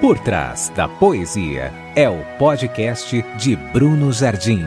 Por Trás da Poesia é o podcast de Bruno Jardim.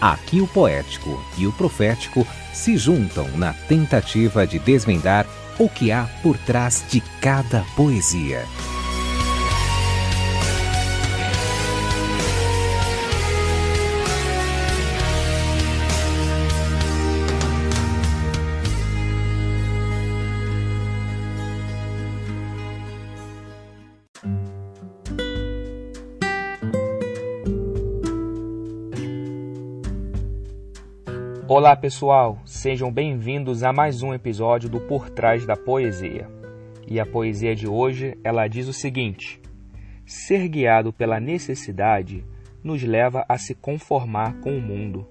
Aqui o poético e o profético se juntam na tentativa de desvendar o que há por trás de cada poesia. Olá pessoal, sejam bem-vindos a mais um episódio do Por Trás da Poesia. E a poesia de hoje, ela diz o seguinte: Ser guiado pela necessidade nos leva a se conformar com o mundo.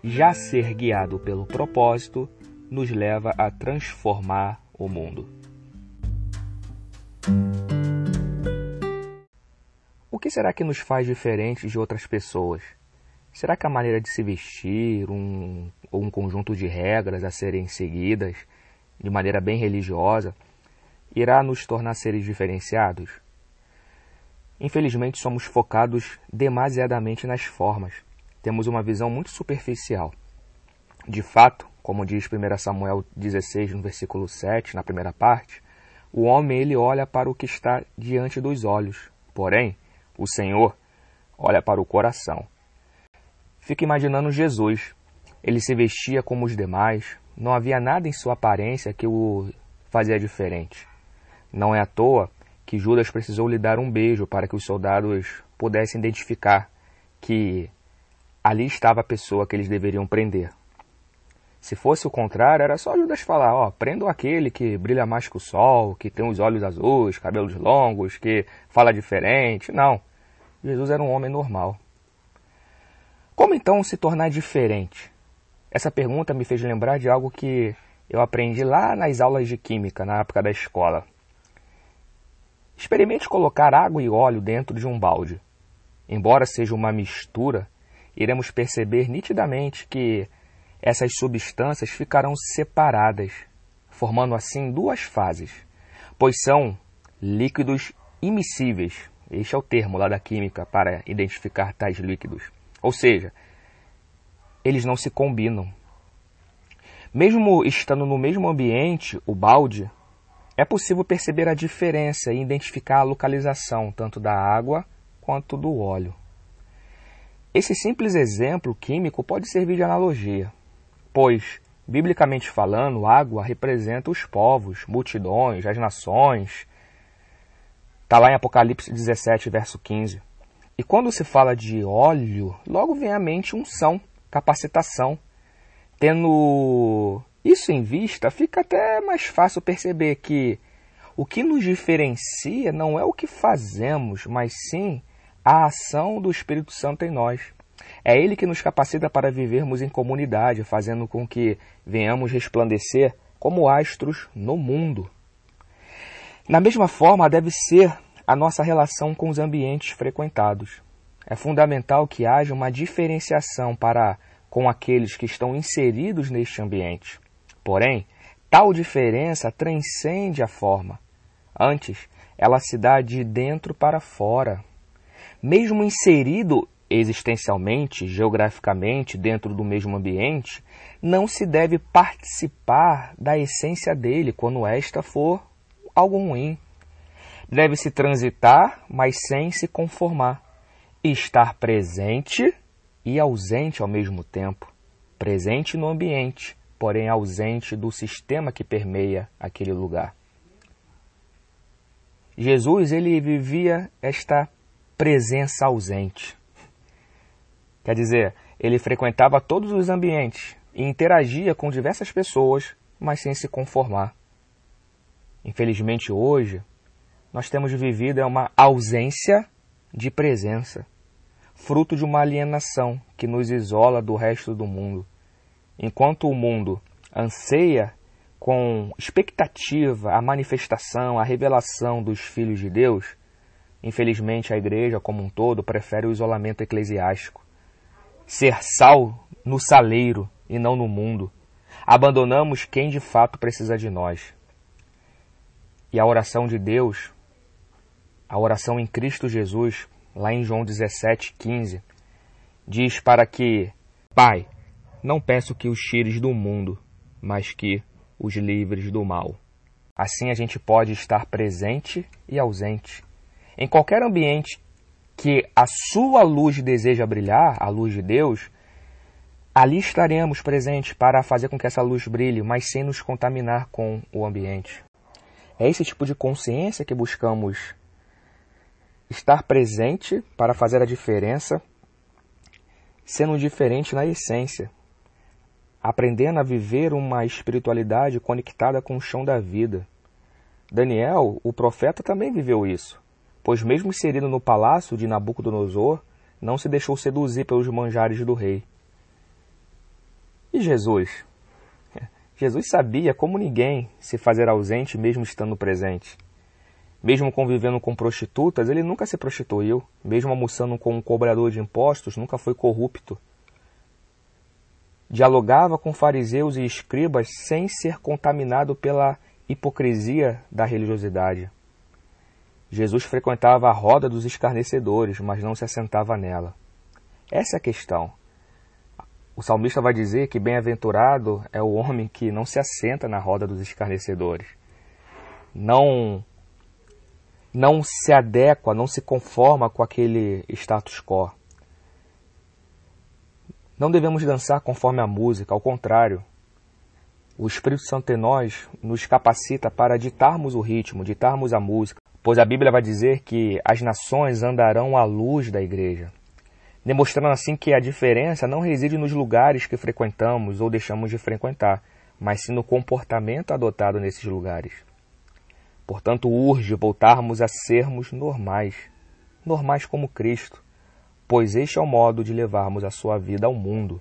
Já ser guiado pelo propósito nos leva a transformar o mundo. O que será que nos faz diferentes de outras pessoas? Será que a maneira de se vestir, um, ou um conjunto de regras a serem seguidas de maneira bem religiosa, irá nos tornar seres diferenciados? Infelizmente, somos focados demasiadamente nas formas. Temos uma visão muito superficial. De fato, como diz 1 Samuel 16, no versículo 7, na primeira parte, o homem ele olha para o que está diante dos olhos, porém, o Senhor olha para o coração. Fico imaginando Jesus. Ele se vestia como os demais, não havia nada em sua aparência que o fazia diferente. Não é à toa que Judas precisou lhe dar um beijo para que os soldados pudessem identificar que ali estava a pessoa que eles deveriam prender. Se fosse o contrário, era só Judas falar, ó, prendam aquele que brilha mais que o sol, que tem os olhos azuis, cabelos longos, que fala diferente. Não. Jesus era um homem normal. Como então se tornar diferente? Essa pergunta me fez lembrar de algo que eu aprendi lá nas aulas de química, na época da escola. Experimente colocar água e óleo dentro de um balde. Embora seja uma mistura, iremos perceber nitidamente que essas substâncias ficarão separadas, formando assim duas fases, pois são líquidos imissíveis. Este é o termo lá da química para identificar tais líquidos. Ou seja, eles não se combinam. Mesmo estando no mesmo ambiente, o balde, é possível perceber a diferença e identificar a localização tanto da água quanto do óleo. Esse simples exemplo químico pode servir de analogia, pois, biblicamente falando, água representa os povos, multidões, as nações. Está lá em Apocalipse 17, verso 15. E quando se fala de óleo, logo vem à mente unção, capacitação. Tendo isso em vista, fica até mais fácil perceber que o que nos diferencia não é o que fazemos, mas sim a ação do Espírito Santo em nós. É Ele que nos capacita para vivermos em comunidade, fazendo com que venhamos resplandecer como astros no mundo. Na mesma forma, deve ser a nossa relação com os ambientes frequentados. É fundamental que haja uma diferenciação para com aqueles que estão inseridos neste ambiente. Porém, tal diferença transcende a forma. Antes, ela se dá de dentro para fora. Mesmo inserido existencialmente, geograficamente, dentro do mesmo ambiente, não se deve participar da essência dele quando esta for algo ruim. Deve-se transitar, mas sem se conformar. Estar presente e ausente ao mesmo tempo. Presente no ambiente, porém ausente do sistema que permeia aquele lugar. Jesus, ele vivia esta presença ausente. Quer dizer, ele frequentava todos os ambientes e interagia com diversas pessoas, mas sem se conformar. Infelizmente hoje, nós temos vivido é uma ausência de presença, fruto de uma alienação que nos isola do resto do mundo. Enquanto o mundo anseia com expectativa a manifestação, a revelação dos filhos de Deus, infelizmente a igreja como um todo prefere o isolamento eclesiástico. Ser sal no saleiro e não no mundo. Abandonamos quem de fato precisa de nós. E a oração de Deus, a oração em Cristo Jesus, lá em João 17, 15, diz para que, Pai, não peço que os tires do mundo, mas que os livres do mal. Assim a gente pode estar presente e ausente. Em qualquer ambiente que a sua luz deseja brilhar, a luz de Deus, ali estaremos presentes para fazer com que essa luz brilhe, mas sem nos contaminar com o ambiente. É esse tipo de consciência que buscamos estar presente para fazer a diferença, sendo diferente na essência, aprendendo a viver uma espiritualidade conectada com o chão da vida. Daniel, o profeta, também viveu isso, pois, mesmo inserido no palácio de Nabucodonosor, não se deixou seduzir pelos manjares do rei. E Jesus? Jesus sabia, como ninguém, se fazer ausente mesmo estando presente. Mesmo convivendo com prostitutas, ele nunca se prostituiu. Mesmo almoçando com um cobrador de impostos, nunca foi corrupto dialogava com fariseus e escribas sem ser contaminado pela hipocrisia da religiosidade. Jesus frequentava a roda dos escarnecedores, mas não se assentava nela. Essa é a questão. O salmista vai dizer que bem-aventurado é o homem que não se assenta na roda dos escarnecedores. Não não se adequa, não se conforma com aquele status quo. Não devemos dançar conforme a música, ao contrário. O Espírito Santo em nós nos capacita para ditarmos o ritmo, ditarmos a música, pois a Bíblia vai dizer que as nações andarão à luz da igreja, demonstrando assim que a diferença não reside nos lugares que frequentamos ou deixamos de frequentar, mas sim no comportamento adotado nesses lugares. Portanto, urge voltarmos a sermos normais, normais como Cristo, pois este é o modo de levarmos a sua vida ao mundo.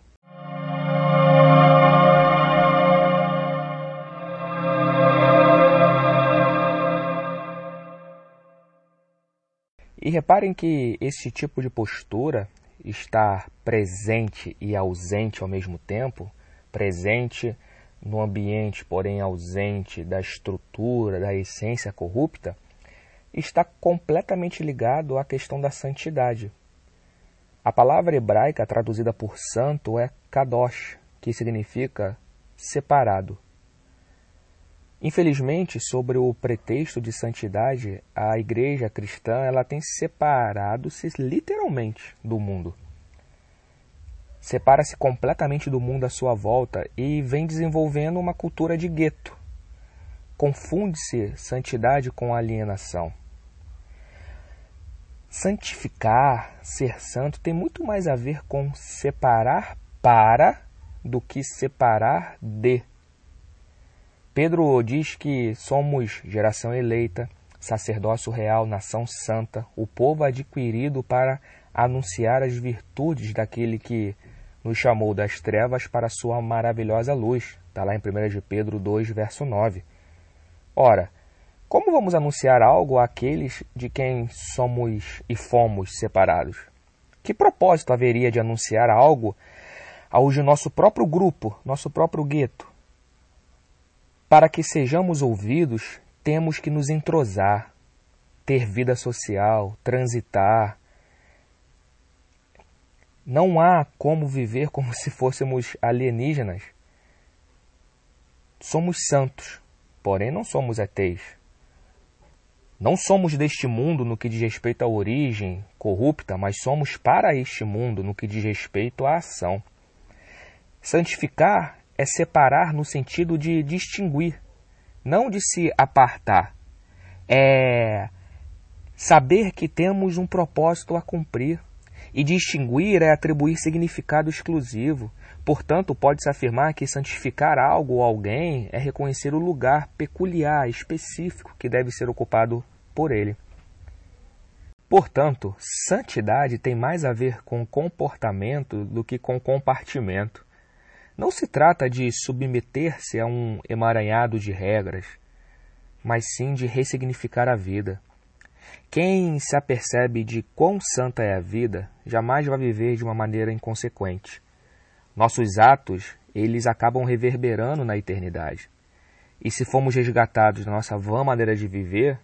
E reparem que esse tipo de postura, estar presente e ausente ao mesmo tempo, presente no ambiente, porém ausente da estrutura, da essência corrupta, está completamente ligado à questão da santidade, a palavra hebraica traduzida por santo é kadosh, que significa separado. Infelizmente, sobre o pretexto de santidade, a igreja cristã ela tem separado-se literalmente do mundo. Separa-se completamente do mundo à sua volta e vem desenvolvendo uma cultura de gueto. Confunde-se santidade com alienação. Santificar, ser santo, tem muito mais a ver com separar para do que separar de. Pedro diz que somos geração eleita, sacerdócio real, nação santa, o povo adquirido para anunciar as virtudes daquele que nos chamou das trevas para sua maravilhosa luz. Está lá em 1 de Pedro 2, verso 9. Ora, como vamos anunciar algo àqueles de quem somos e fomos separados? Que propósito haveria de anunciar algo aos de nosso próprio grupo, nosso próprio gueto? Para que sejamos ouvidos, temos que nos entrosar, ter vida social, transitar. Não há como viver como se fôssemos alienígenas. Somos santos, porém não somos ETs. Não somos deste mundo no que diz respeito à origem corrupta, mas somos para este mundo no que diz respeito à ação. Santificar é separar no sentido de distinguir, não de se apartar. É saber que temos um propósito a cumprir. E distinguir é atribuir significado exclusivo. Portanto, pode-se afirmar que santificar algo ou alguém é reconhecer o lugar peculiar, específico que deve ser ocupado por ele. Portanto, santidade tem mais a ver com comportamento do que com compartimento. Não se trata de submeter-se a um emaranhado de regras, mas sim de ressignificar a vida. Quem se apercebe de quão santa é a vida, jamais vai viver de uma maneira inconsequente. Nossos atos, eles acabam reverberando na eternidade. E se formos resgatados da nossa vã maneira de viver,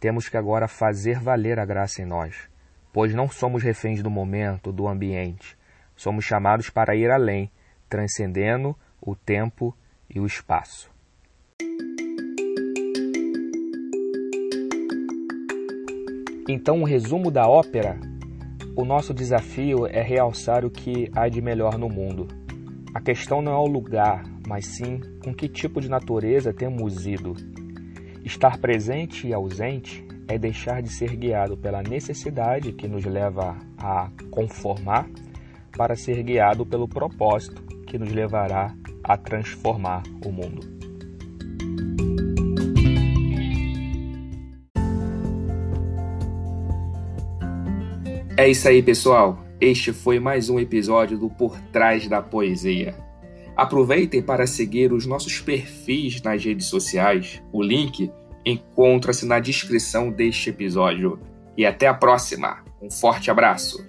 temos que agora fazer valer a graça em nós, pois não somos reféns do momento, do ambiente. Somos chamados para ir além, transcendendo o tempo e o espaço. Então, o resumo da ópera: o nosso desafio é realçar o que há de melhor no mundo. A questão não é o lugar, mas sim com que tipo de natureza temos ido. Estar presente e ausente é deixar de ser guiado pela necessidade que nos leva a conformar para ser guiado pelo propósito que nos levará a transformar o mundo. É isso aí, pessoal. Este foi mais um episódio do Por Trás da Poesia. Aproveitem para seguir os nossos perfis nas redes sociais. O link encontra-se na descrição deste episódio. E até a próxima. Um forte abraço.